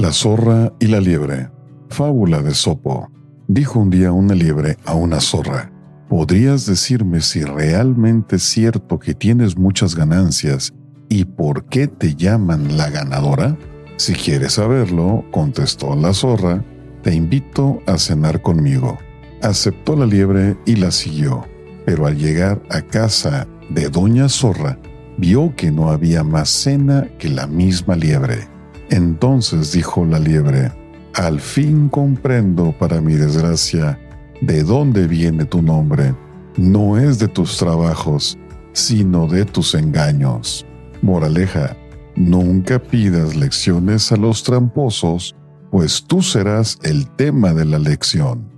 La zorra y la liebre. Fábula de Sopo. Dijo un día una liebre a una zorra. ¿Podrías decirme si realmente es cierto que tienes muchas ganancias y por qué te llaman la ganadora? Si quieres saberlo, contestó la zorra, te invito a cenar conmigo. Aceptó la liebre y la siguió, pero al llegar a casa de doña zorra, vio que no había más cena que la misma liebre. Entonces dijo la liebre, al fin comprendo, para mi desgracia, de dónde viene tu nombre. No es de tus trabajos, sino de tus engaños. Moraleja, nunca pidas lecciones a los tramposos, pues tú serás el tema de la lección.